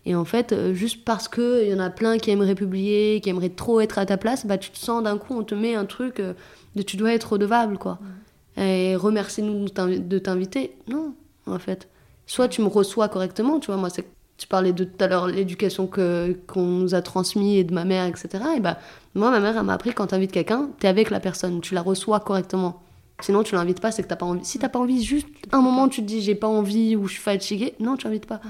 Et en fait, euh, juste parce qu'il y en a plein qui aimeraient publier, qui aimeraient trop être à ta place, bah, tu te sens d'un coup, on te met un truc euh, de tu dois être redevable, quoi. Et remercie-nous de t'inviter. Non, en fait. Soit tu me reçois correctement, tu vois, moi, c'est tu parlais de tout à l'heure l'éducation que qu'on nous a transmis et de ma mère etc et bah moi ma mère elle m'a appris quand tu invites quelqu'un tu es avec la personne tu la reçois correctement sinon tu l'invites pas c'est que t'as pas envie si t'as pas envie juste un moment tu te dis j'ai pas envie ou je suis fatiguée non tu invites pas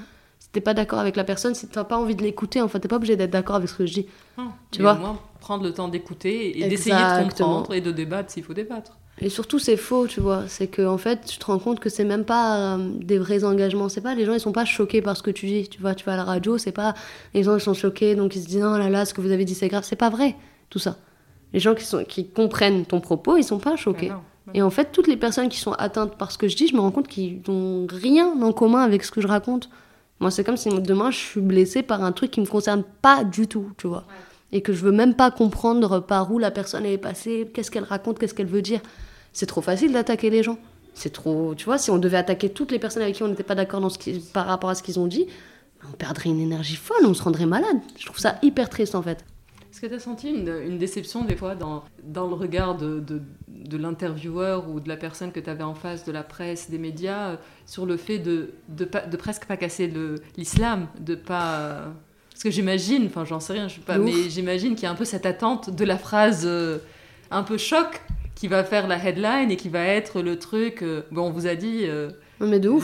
t'es pas d'accord avec la personne, si t'as pas envie de l'écouter, en fait, t'es pas obligé d'être d'accord avec ce que je dis. tu vois au moins prendre le temps d'écouter et d'essayer de comprendre et de débattre s'il faut débattre. Et surtout, c'est faux, tu vois. C'est que en fait, tu te rends compte que c'est même pas euh, des vrais engagements. C'est pas les gens, ils sont pas choqués par ce que tu dis. Tu vois, tu vas à la radio, c'est pas les gens ils sont choqués, donc ils se disent non là là, ce que vous avez dit c'est grave. C'est pas vrai, tout ça. Les gens qui sont qui comprennent ton propos, ils sont pas choqués. Et en fait, toutes les personnes qui sont atteintes par ce que je dis, je me rends compte qu'ils n'ont rien en commun avec ce que je raconte. Moi, c'est comme si demain, je suis blessée par un truc qui me concerne pas du tout, tu vois. Et que je veux même pas comprendre par où la personne est passée, qu'est-ce qu'elle raconte, qu'est-ce qu'elle veut dire. C'est trop facile d'attaquer les gens. C'est trop. Tu vois, si on devait attaquer toutes les personnes avec qui on n'était pas d'accord par rapport à ce qu'ils ont dit, on perdrait une énergie folle, on se rendrait malade. Je trouve ça hyper triste en fait. Que tu as senti une, déception des fois dans, dans le regard de, de, l'intervieweur ou de la personne que tu avais en face, de la presse, des médias, euh, sur le fait de, de, de presque pas casser l'islam, de pas... Parce que j'imagine, enfin j'en sais rien, je sais pas, mais j'imagine qu'il y a un peu cette attente de la phrase euh, un peu choc qui va faire la headline et qui va être le truc, euh, bon on vous a dit...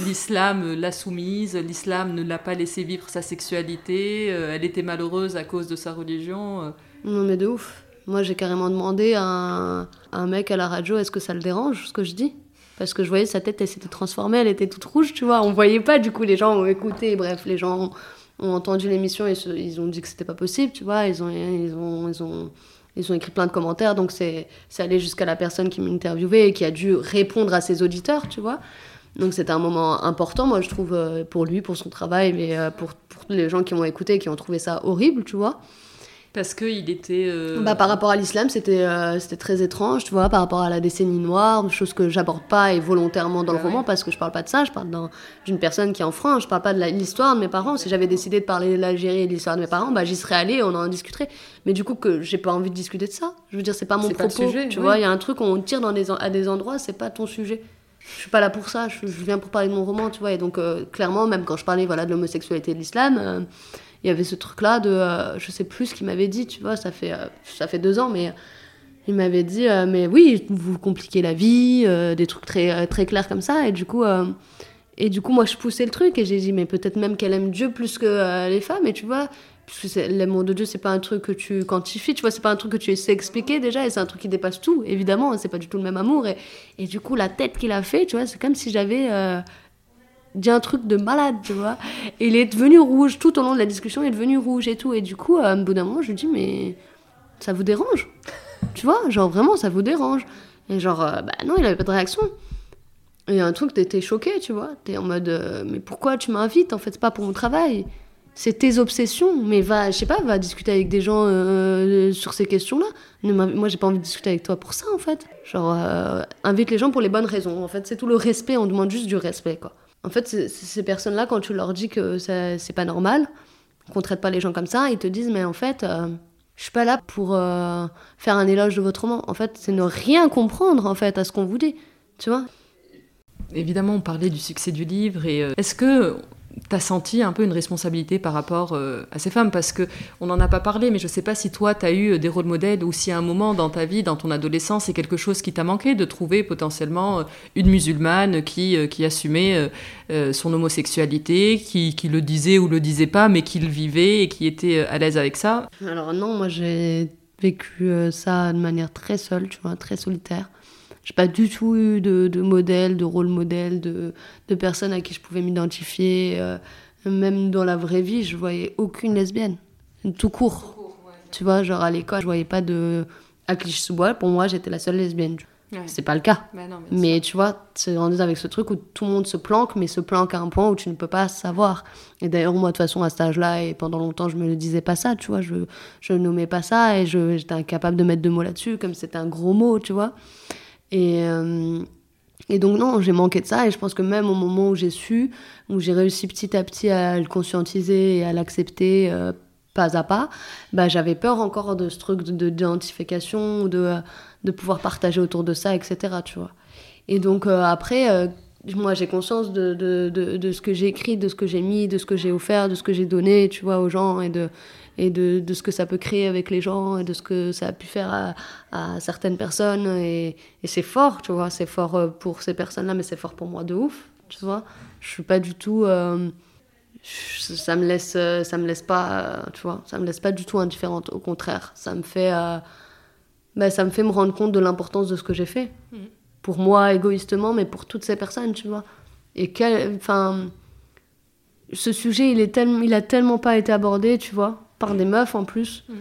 L'islam l'a soumise, l'islam ne l'a pas laissé vivre sa sexualité, elle était malheureuse à cause de sa religion. Non mais de ouf. Moi j'ai carrément demandé à un, mec à la radio est-ce que ça le dérange ce que je dis? Parce que je voyais sa tête elle s'était transformée, elle était toute rouge, tu vois. On voyait pas du coup les gens ont écouté, bref les gens ont, entendu l'émission et ils ont dit que c'était pas possible, tu vois. Ils ont ils ont ils ont ils ont écrit plein de commentaires, donc c'est allé jusqu'à la personne qui m'interviewait et qui a dû répondre à ses auditeurs, tu vois. Donc c'était un moment important, moi je trouve, euh, pour lui, pour son travail, mais euh, pour, pour les gens qui m'ont écouté, qui ont trouvé ça horrible, tu vois. Parce qu'il était. Euh, bah, par rapport à l'islam, c'était euh, c'était très étrange, tu vois, par rapport à la décennie noire, chose que j'aborde pas et volontairement dans le roman, parce que je parle pas de ça, je parle d'une personne qui est en France, je parle pas de l'histoire de mes parents. Si j'avais décidé de parler de l'Algérie et de l'histoire de mes parents, bah, j'y serais allée, on en discuterait. Mais du coup, que j'ai pas envie de discuter de ça. Je veux dire, c'est pas mon propos. sujet, tu vois, il y a un truc, on tire dans des, à des endroits, c'est pas ton sujet je suis pas là pour ça, je, viens pour parler de mon roman, tu vois. Et donc, euh, clairement, même quand je parlais voilà, de l'homosexualité et de l'islam, euh, il y avait ce truc-là de. Euh, je sais plus ce qu'il m'avait dit, tu vois, ça fait, ça fait deux ans, mais il m'avait dit, mais oui, vous compliquez la vie, des trucs très, très clairs comme ça. Et du coup. et du coup, moi, je poussais le truc et j'ai dit, mais peut-être même qu'elle aime Dieu plus que les femmes. Et tu vois, l'amour de Dieu, c'est pas un truc que tu quantifies, tu vois, c'est pas un truc que tu essaies d'expliquer déjà, et c'est un truc qui dépasse tout, évidemment, c'est pas du tout le même amour. Et, et du coup, la tête qu'il a fait, tu vois, c'est comme si j'avais euh, dit un truc de malade, tu vois. Et il est devenu rouge tout au long de la discussion, il est devenu rouge et tout. Et du coup, à un bout d'un moment, je lui dis, mais ça vous dérange? Tu vois, genre vraiment, ça vous dérange? Et genre, euh, bah non, il avait pas de réaction. Et un truc, t'étais choqué, tu vois. T'es en mode, euh, mais pourquoi tu m'invites? En fait, c'est pas pour mon travail c'est tes obsessions, mais va, je sais pas, va discuter avec des gens euh, sur ces questions-là. Moi, j'ai pas envie de discuter avec toi pour ça, en fait. Genre, euh, invite les gens pour les bonnes raisons. En fait, c'est tout le respect, on demande juste du respect, quoi. En fait, ces personnes-là, quand tu leur dis que c'est pas normal, qu'on traite pas les gens comme ça, ils te disent, mais en fait, euh, je suis pas là pour faire un éloge de votre roman. En fait, c'est ne rien comprendre, en fait, à ce qu'on vous dit, tu vois. Évidemment, on parlait du succès du livre, et est-ce que t'as senti un peu une responsabilité par rapport euh, à ces femmes? Parce que on n'en a pas parlé mais je sais pas si toi tu as eu euh, des rôles modèles ou si à un moment dans ta vie dans ton adolescence c'est quelque chose qui t'a manqué de trouver potentiellement euh, une musulmane qui, qui assumait son homosexualité qui, qui, le disait ou le disait pas mais qui le vivait et qui était à l'aise avec ça? Alors non moi j'ai vécu ça de manière très seule tu vois très solitaire j'ai pas du tout eu de, de modèle, de rôle modèle, de, de personnes à qui je pouvais m'identifier. Euh, même dans la vraie vie, je voyais aucune lesbienne. Tout court. Tu vois, genre à l'école, je voyais pas de. À Clichy-sous-Bois, pour moi, j'étais la seule lesbienne. C'est pas le cas. Bah mais tu vois, c'est grandi avec ce truc où tout le monde se planque, mais se planque à un point où tu ne peux pas savoir. Et d'ailleurs, moi, de toute façon, à cet âge-là, et pendant longtemps, je me le disais pas ça, tu vois. Je, je nommais pas ça et j'étais incapable de mettre de mots là-dessus, comme c'était un gros mot, tu vois. Et, euh, et donc non, j'ai manqué de ça et je pense que même au moment où j'ai su, où j'ai réussi petit à petit à le conscientiser et à l'accepter euh, pas à pas, bah, j'avais peur encore de ce truc d'identification, de, de, de pouvoir partager autour de ça, etc. Tu vois. Et donc euh, après, moi j'ai conscience de, de, de, ce que j'ai écrit, de ce que j'ai mis, de ce que j'ai offert, de ce que j'ai donné, tu vois, aux gens et de, et de, de, ce que ça peut créer avec les gens et de ce que ça a pu faire à, à certaines personnes. Et, et c'est fort, tu vois, c'est fort euh, pour ces personnes-là, mais c'est fort pour moi de ouf, tu vois. Je suis pas du tout. Euh, ça me laisse, euh, ça me laisse pas, tu vois, ça me laisse pas du tout indifférente. Au contraire, ça me fait, bah, ça me fait me rendre compte de l'importance de ce que j'ai fait. Mmh. Pour moi égoïstement, mais pour toutes ces personnes, tu vois. Et quel, enfin, ce sujet, il est tellement, il a tellement pas été abordé, tu vois par des meufs en plus. Mm.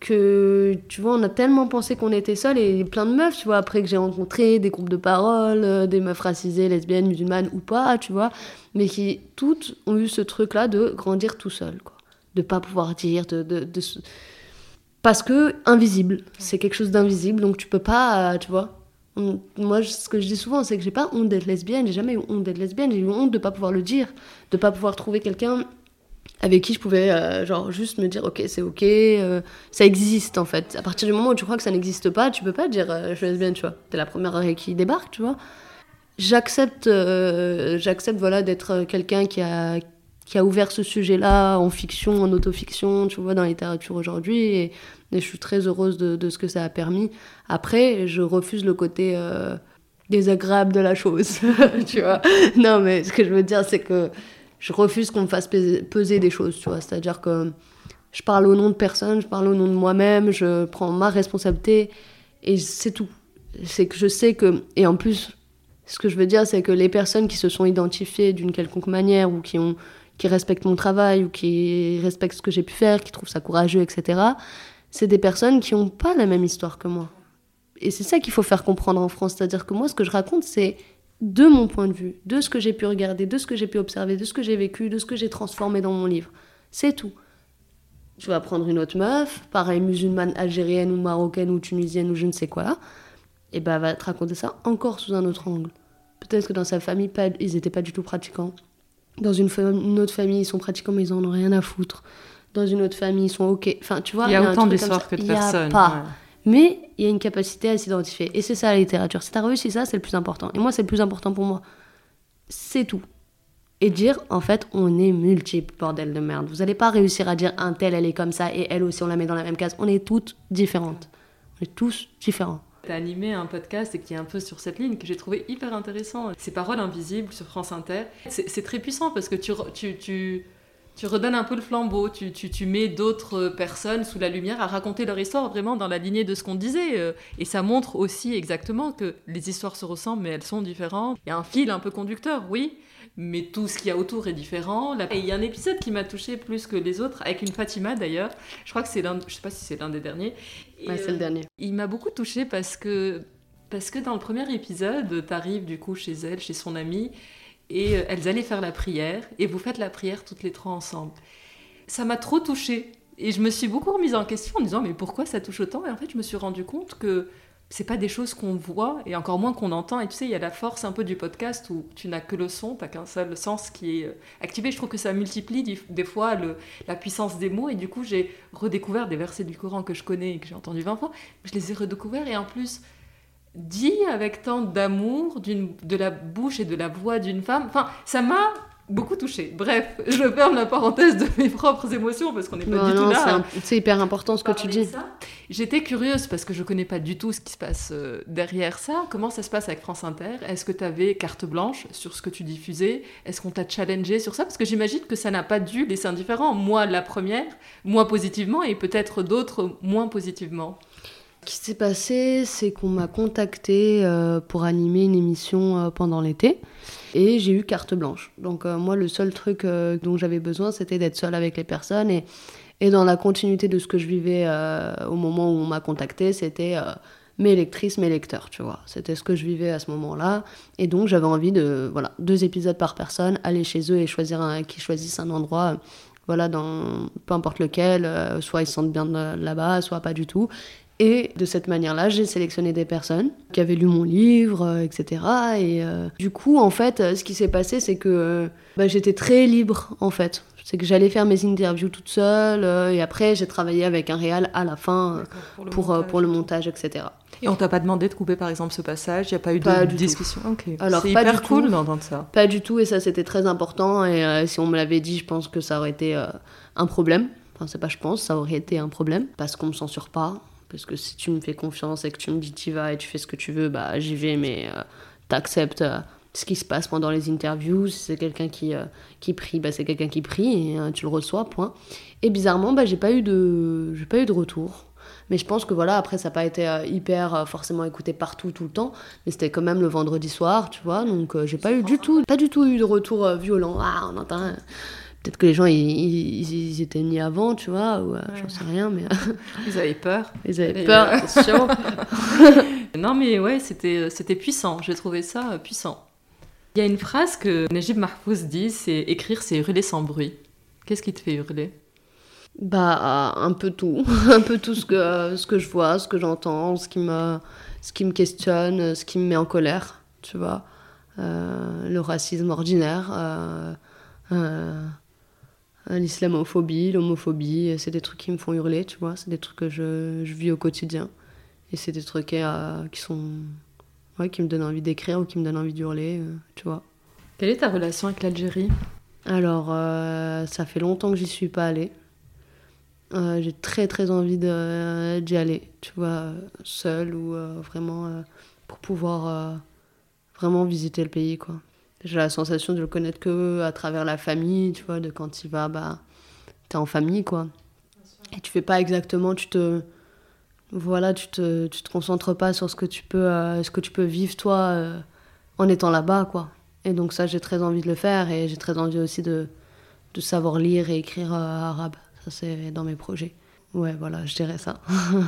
Que, tu vois, on a tellement pensé qu'on était seuls et plein de meufs, tu vois, après que j'ai rencontré des groupes de parole, euh, des meufs racisées, lesbiennes, musulmanes ou pas, tu vois, mais qui toutes ont eu ce truc-là de grandir tout seul, quoi. De pas pouvoir dire, de. de, Parce que invisible, c'est quelque chose d'invisible, donc tu peux pas, euh, tu vois. Moi, ce que je dis souvent, c'est que j'ai pas honte d'être lesbienne, j'ai jamais eu honte d'être lesbienne, j'ai eu honte de pas pouvoir le dire, de pas pouvoir trouver quelqu'un avec qui je pouvais euh, genre juste me dire ok c'est ok euh, ça existe en fait. À partir du moment où tu crois que ça n'existe pas tu peux pas dire euh, je suis lesbienne tu vois. T'es la première qui débarque tu vois. J'accepte j'accepte voilà d'être quelqu'un qui a qui a ouvert ce sujet là en fiction en autofiction tu vois dans la littérature aujourd'hui et, je suis très heureuse de, de, ce que ça a permis. Après je refuse le côté désagréable de la chose tu vois. Non mais ce que je veux dire c'est que je refuse qu'on me fasse peser, des choses, tu vois. C'est-à-dire que je parle au nom de personne, je parle au nom de moi-même, je prends ma responsabilité et c'est tout. C'est que je sais que. Et en plus, ce que je veux dire, c'est que les personnes qui se sont identifiées d'une quelconque manière ou qui, ont, qui respectent mon travail ou qui respectent ce que j'ai pu faire, qui trouvent ça courageux, etc., c'est des personnes qui n'ont pas la même histoire que moi. Et c'est ça qu'il faut faire comprendre en France. C'est-à-dire que moi, ce que je raconte, c'est de mon point de vue, de ce que j'ai pu regarder, de ce que j'ai pu observer, de ce que j'ai vécu, de ce que j'ai transformé dans mon livre. C'est tout. Tu vas prendre une autre meuf, pareil, musulmane, algérienne ou marocaine ou tunisienne ou je ne sais quoi et ben elle va te raconter ça encore sous un autre angle. Peut-être que dans sa famille, pas, ils n'étaient pas du tout pratiquants. Dans une, une, autre famille, ils sont pratiquants, mais ils en ont rien à foutre. Dans une autre famille, ils sont OK. Enfin, tu vois, il y a, autant d'histoires que de personnes. Pas. Mais il y a une capacité à s'identifier. Et c'est ça la littérature. Si tu as réussi ça, c'est le plus important. Et moi, c'est le plus important pour moi. C'est tout. Et dire, en fait, on est multiple, bordel de merde. Vous n'allez pas réussir à dire un tel, elle est comme ça, et elle aussi, on la met dans la même case. On est toutes différentes. On est tous différents. Tu as animé un podcast qui est un peu sur cette ligne que j'ai trouvé hyper intéressant. Ces paroles invisibles sur France Inter. C'est très puissant parce que tu, tu, tu, tu, redonnes un peu le flambeau, tu, tu mets d'autres personnes sous la lumière à raconter leur histoire vraiment dans la lignée de ce qu'on disait. Euh, et ça montre aussi exactement que les histoires se ressemblent mais elles sont différentes. Il y a un fil un peu conducteur, oui, mais tout ce qu'il y a autour est différent. Et il y a un épisode qui m'a touché plus que les autres, avec une Fatima d'ailleurs. Je crois que c'est l'un, je sais pas si c'est l'un des derniers. ouais, c'est le dernier. Euh, il m'a beaucoup touché parce que parce que dans le premier épisode, tu arrives du coup chez elle, chez son amie, et euh, elles allaient faire la prière, et vous faites la prière toutes les trois ensemble. Ça m'a trop touchée. Et je me suis beaucoup remise en question en disant mais pourquoi ça touche autant? Et en fait, je me suis rendu compte que c'est pas des choses qu'on voit et encore moins qu'on entend. Et tu sais, il y a la force un peu du podcast où tu n'as que le son, tu n'as qu'un seul sens qui est euh, activé. Je trouve que ça multiplie des fois la puissance des mots. Et du coup, j'ai redécouvert des versets du Coran que je connais et que j'ai entendu 20 fois. Je les ai redécouverts et en plus, dit avec tant d'amour de la bouche et de la voix d'une femme. Enfin, ça m'a beaucoup touché. Bref, je ferme la parenthèse de mes propres émotions parce qu'on n'est pas du tout là. C'est hyper important ce que tu dis. J'étais curieuse parce que je connais pas du tout ce qui se passe euh, derrière ça. Comment ça se passe avec France Inter? Est-ce que tu avais carte blanche sur ce que tu diffusais? Est-ce qu'on t'a challengé sur ça? Parce que j'imagine que ça n'a pas dû laisser indifférent. Moi, la première, moi positivement et peut-être d'autres moins positivement. Ce qui s'est passé, c'est qu'on m'a contacté euh, pour animer une émission euh, pendant l'été et j'ai eu carte blanche. Donc euh, moi, le seul truc dont j'avais besoin, c'était d'être seule avec les personnes et, dans la continuité de ce que je vivais au moment où on m'a contacté, c'était mes lectrices, mes lecteurs, tu vois. C'était ce que je vivais à ce moment-là. Et donc, j'avais envie de, voilà, deux épisodes par personne, aller chez eux et choisir un, qu'ils choisissent un endroit, voilà, dans peu importe lequel, soit ils se sentent bien là-bas, soit pas du tout. Et de cette manière-là, j'ai sélectionné des personnes qui avaient lu mon livre, euh, etc. Et euh, du coup, en fait, euh, ce qui s'est passé, c'est que bah, j'étais très libre, en fait. C'est que j'allais faire mes interviews toute seule, et après, j'ai travaillé avec un réal à la fin pour le, pour, montage. pour le montage, etc. Et on t'a pas demandé de couper par exemple ce passage? Il n'y a pas eu de discussion? Alors, c'est hyper cool d'entendre ça. Pas du tout, et ça c'était très important. Et si on me l'avait dit, je pense que ça aurait été un problème. Enfin, c'est pas je pense, ça aurait été un problème parce qu'on me censure pas. Parce que si tu me fais confiance et que tu me dis tu vas et tu fais ce que tu veux, bah j'y vais, mais euh, t'acceptes euh, ce qui se passe pendant les interviews. Si c'est quelqu'un qui, euh, qui prie, bah c'est quelqu'un qui prie et tu le reçois, point. Et bizarrement, bah j'ai pas eu de, pas eu de retour. Mais je pense que voilà, après, ça n'a pas été hyper forcément écouté partout, tout le temps. Mais c'était quand même le vendredi soir, tu vois. Donc, j'ai pas eu du tout, pas du tout eu de retour violent. Ah, on entend Peut-être que les gens, ils, étaient mis avant, tu vois, ou euh, j'en sais rien, mais... ils avaient peur. Ils avaient peur, euh, sûr. non, mais ouais, c'était, c'était puissant. J'ai trouvé ça euh, puissant. Il y a une phrase que Najib Mahfouz dit, c'est « écrire, c'est hurler sans bruit ». Qu'est-ce qui te fait hurler? Bah, un peu tout. un peu tout ce que, ce que je vois, ce que j'entends, ce, qui me, ce qui me questionne, ce qui me met en colère, tu vois. le racisme ordinaire... Euh, l'islamophobie, l'homophobie, c'est des trucs qui me font hurler, tu vois, c'est des trucs que je, je, vis au quotidien. Et c'est des trucs euh, qui sont. Ouais, qui me donnent envie d'écrire ou qui me donnent envie d'hurler, euh, tu vois. Quelle est ta relation avec l'Algérie? Alors, ça fait longtemps que j'y suis pas allée. J'ai très très envie d'y aller, tu vois, seule ou vraiment pour pouvoir vraiment visiter le pays, quoi. J'ai la sensation de le connaître que à travers la famille, tu vois, de quand il va, bah, t'es en famille, quoi. Et tu fais pas exactement, tu te. Voilà, tu te, tu te concentres pas sur ce que tu peux, euh, ce que tu peux vivre, toi, euh, en étant là-bas, quoi. Et donc, ça, j'ai très envie de le faire et j'ai très envie aussi de, de savoir lire et écrire euh, arabe. Ça, c'est dans mes projets. Ouais, voilà, je dirais ça.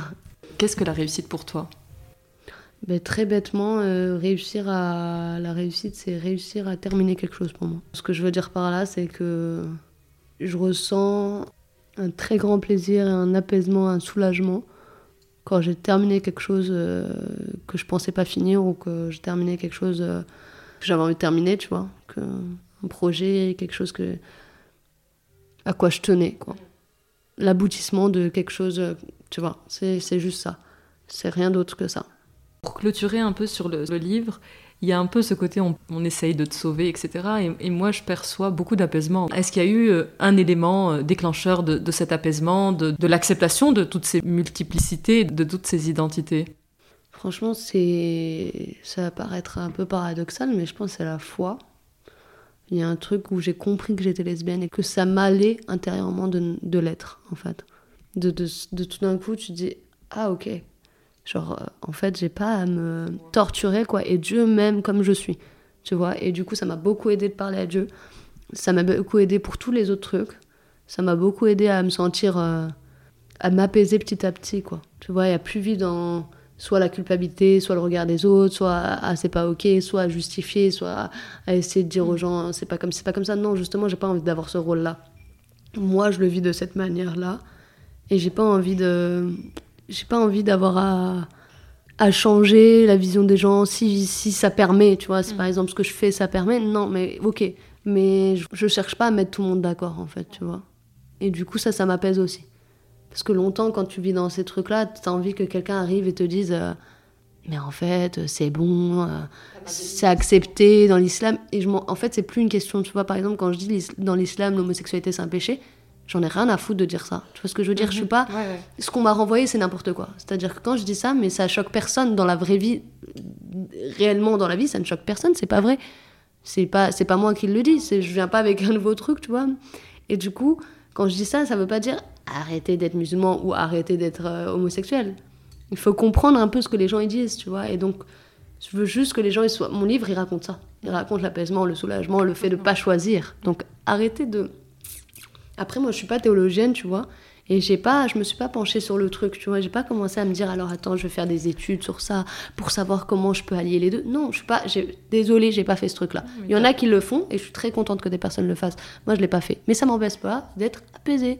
Qu'est-ce que la réussite pour toi? Ben, très bêtement, euh, réussir à la réussite, c'est réussir à terminer quelque chose pour moi. Ce que je veux dire par là, c'est que je ressens un très grand plaisir, un apaisement, un soulagement quand j'ai terminé quelque chose euh, que je pensais pas finir ou que j'ai terminé quelque chose euh, que j'avais envie de terminer, tu vois, que, un projet, quelque chose que à quoi je tenais, quoi. L'aboutissement de quelque chose, tu vois, c'est juste ça. C'est rien d'autre que ça. Pour clôturer un peu sur le, livre, il y a un peu ce côté on, essaye de te sauver, etc. Et, moi, je perçois beaucoup d'apaisement. Est-ce qu'il y a eu euh, un élément euh, déclencheur de, cet apaisement, de, l'acceptation de toutes ces multiplicités, de toutes ces identités? Franchement, c'est ça va paraître un peu paradoxal, mais je pense que c'est la foi. Il y a un truc où j'ai compris que j'étais lesbienne et que ça m'allait intérieurement de, de l'être, en fait. De, de, de tout d'un coup, tu dis Ah, ok, Genre, euh, en fait, j'ai pas à me torturer, quoi. Et Dieu m'aime comme je suis, tu vois. Et du coup, ça m'a beaucoup aidé de parler à Dieu. Ça m'a beaucoup aidé pour tous les autres trucs. Ça m'a beaucoup aidé à me sentir, euh, à m'apaiser petit à petit, quoi. Tu vois, il n'y a plus vivre dans soit la culpabilité, soit le regard des autres, soit ah, c'est pas ok, soit à justifier, soit à essayer de dire aux gens c'est pas comme c'est pas comme ça. Non, justement, j'ai pas envie d'avoir ce rôle-là. Moi, je le vis de cette manière-là, et j'ai pas envie de j'ai pas envie d'avoir à, à, changer la vision des gens si, si ça permet, tu vois. Si par mm. exemple ce que je fais, ça permet, non, mais ok. Mais je, je cherche pas à mettre tout le monde d'accord, en fait, tu vois. Et du coup, ça, ça m'apaise aussi. Parce que longtemps, quand tu vis dans ces trucs-là, tu as envie que quelqu'un arrive et te dise euh, Mais en fait, c'est bon, euh, c'est accepté dans l'islam. Et je en, en fait, c'est plus une question. Tu vois, par exemple, quand je dis dans l'islam, l'homosexualité, c'est un péché, J'en ai rien à foutre de dire ça. Tu vois ce que je veux dire? Je suis mhm. pas. Ce qu'on m'a renvoyé, c'est n'importe quoi. C'est-à-dire que quand je dis ça, mais ça choque personne dans la vraie vie, réellement dans la vie, ça ne choque personne. C'est pas vrai. C'est pas, c'est pas moi qui le dis. C'est, je viens pas avec un nouveau truc, tu vois. Et du coup, quand je dis ça, ça veut pas dire arrêter d'être musulman ou arrêter d'être euh, homosexuel. Il faut comprendre un peu ce que les gens ils disent, tu vois. Et donc, je veux juste que les gens ils soient. Mon livre, il raconte ça. Il raconte l'apaisement, le soulagement, le fait de pas choisir. Donc, arrêtez de après, moi, je suis pas théologienne, tu vois. Et j'ai pas, je me suis pas penchée sur le truc, tu vois. J'ai pas commencé à me dire, alors attends, je vais faire des études sur ça pour savoir comment je peux allier les deux. Non, je suis pas, désolée, j'ai pas fait ce truc-là. Il y en a qui le font et je suis très contente que des personnes le fassent. Moi, je l'ai pas fait. Mais ça m'empêche pas d'être apaisée.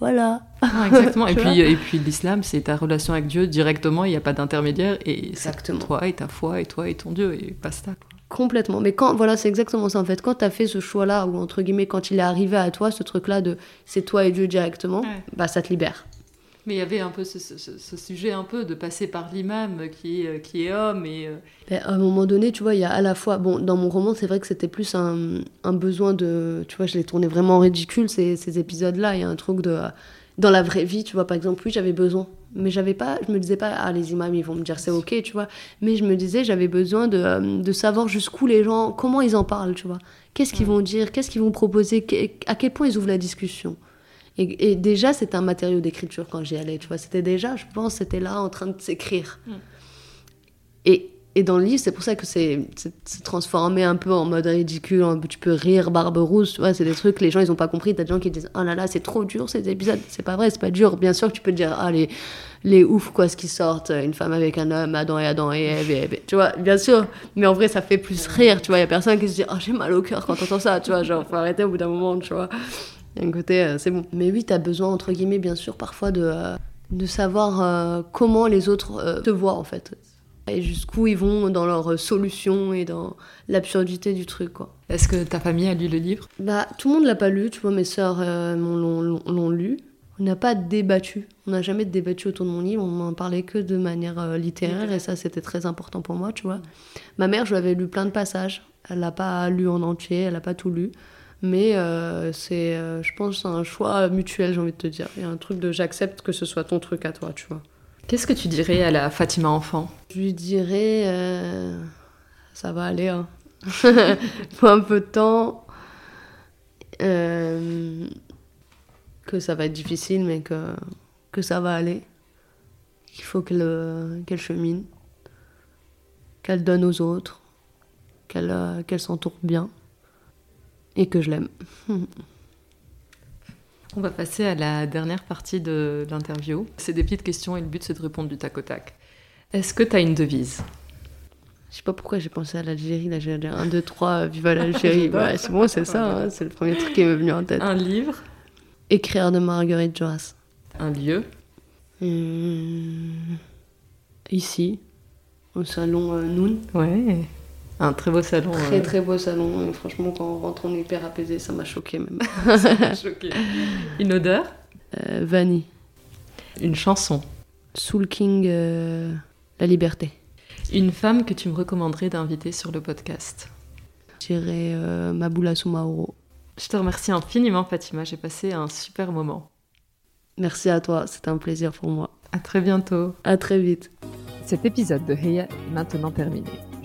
Voilà. exactement. et puis, et puis l'islam, c'est ta relation avec Dieu directement, il n'y a pas d'intermédiaire. Et c'est toi et ta foi et toi et ton Dieu et basta. Quoi. Complètement. Mais quand, voilà, c'est exactement ça en fait. Quand tu as fait ce choix-là, ou entre guillemets, quand il est arrivé à toi, ce truc-là de c'est toi et Dieu directement, bah ça te libère. Mais il y avait un peu ce, sujet un peu de passer par l'imam qui, est, qui est homme et... Euh, ben, à un moment donné, tu vois, il y a à la fois... Bon, dans mon roman, c'est vrai que c'était plus un, un, besoin de... Tu vois, je l'ai tourné vraiment en ridicule, ces, ces épisodes-là. Il y a un truc de dans la vraie vie, tu vois, par exemple, oui, j'avais besoin. Mais j'avais pas, je me disais pas, ah, les imams, ils vont me dire c'est ok, tu vois. Mais je me disais, j'avais besoin de, euh, de savoir jusqu'où les gens, comment ils en parlent, tu vois. Qu'est-ce qu'ils vont dire, qu'est-ce qu'ils vont proposer, à quel point ils ouvrent la discussion. Et, déjà, c'était un matériau d'écriture quand j'y allais, tu vois. C'était déjà, je pense, c'était là en train de s'écrire. Mm. Et, et dans le livre, c'est pour ça que c'est transformé un peu en mode ridicule, tu peux rire, barbe rouge, tu vois, c'est des trucs, les gens ils ont pas compris, t'as des gens qui disent oh là là, c'est trop dur ces épisodes, c'est pas vrai, c'est pas dur, bien sûr que tu peux te dire ah les, les ouf quoi, ce qui sortent, une femme avec un homme, Adam et Adam et Ève, tu vois, bien sûr, mais en vrai ça fait plus rire, tu vois, il y a personne qui se dit oh j'ai mal au cœur quand t'entends ça, tu vois, genre faut arrêter au bout d'un moment, tu vois, il y a un côté, euh, c'est bon. Mais oui, t'as besoin, entre guillemets, bien sûr, parfois de, euh, de savoir euh, comment les autres te voient en fait et jusqu'où ils vont dans leurs solutions et dans l'absurdité du truc. quoi. Est-ce que ta famille a lu le livre? Bah tout le monde l'a pas lu, tu vois, mes sœurs euh, l'ont lu. On n'a pas débattu, on n'a jamais débattu autour de mon livre, on n'en parlait que de manière euh, littéraire et ça c'était très important pour moi, tu vois. Ma mère, je lui avais lu plein de passages, elle l'a pas lu en entier, elle n'a pas tout lu. Mais euh, c'est, je pense, un choix mutuel, j'ai envie de te dire. Il y a un truc de j'accepte que ce soit ton truc à toi, tu vois. Qu'est-ce que tu dirais à la Fatima enfant? Je lui dirais euh, ça va aller, hein. faut un peu de temps, euh, que ça va être difficile, mais que, que ça va aller. Il faut qu'elle euh, chemine, qu'elle donne aux autres, qu'elle qu'elle s'entoure bien et que je l'aime. On va passer à la dernière partie de l'interview. C'est des petites questions et le but c'est de répondre du tac au tac. Est-ce que tu as une devise? Je sais pas pourquoi j'ai pensé à l'Algérie. Là, j'ai 1, 2, 3, vive l'Algérie. c'est bon, c'est ça, hein, c'est le premier truc qui m'est venu en tête. Un livre? Écrire de Marguerite Joas. Un lieu? Hum, Ici, au salon euh, Noon. Ouais. Un très beau salon. Très euh, très beau salon. Et franchement, quand on rentre, on est hyper apaisé. Ça m'a choqué même. choqué. Une odeur Euh, Vanille. Une chanson. Soul King, euh, La Liberté. Une femme que tu me recommanderais d'inviter sur le podcast. Je dirais euh, Maboula Soumaoro. Je te remercie infiniment, Fatima. J'ai passé un super moment. Merci à toi, c'était un plaisir pour moi. À très bientôt. À très vite. Cet épisode de Heya est maintenant terminé.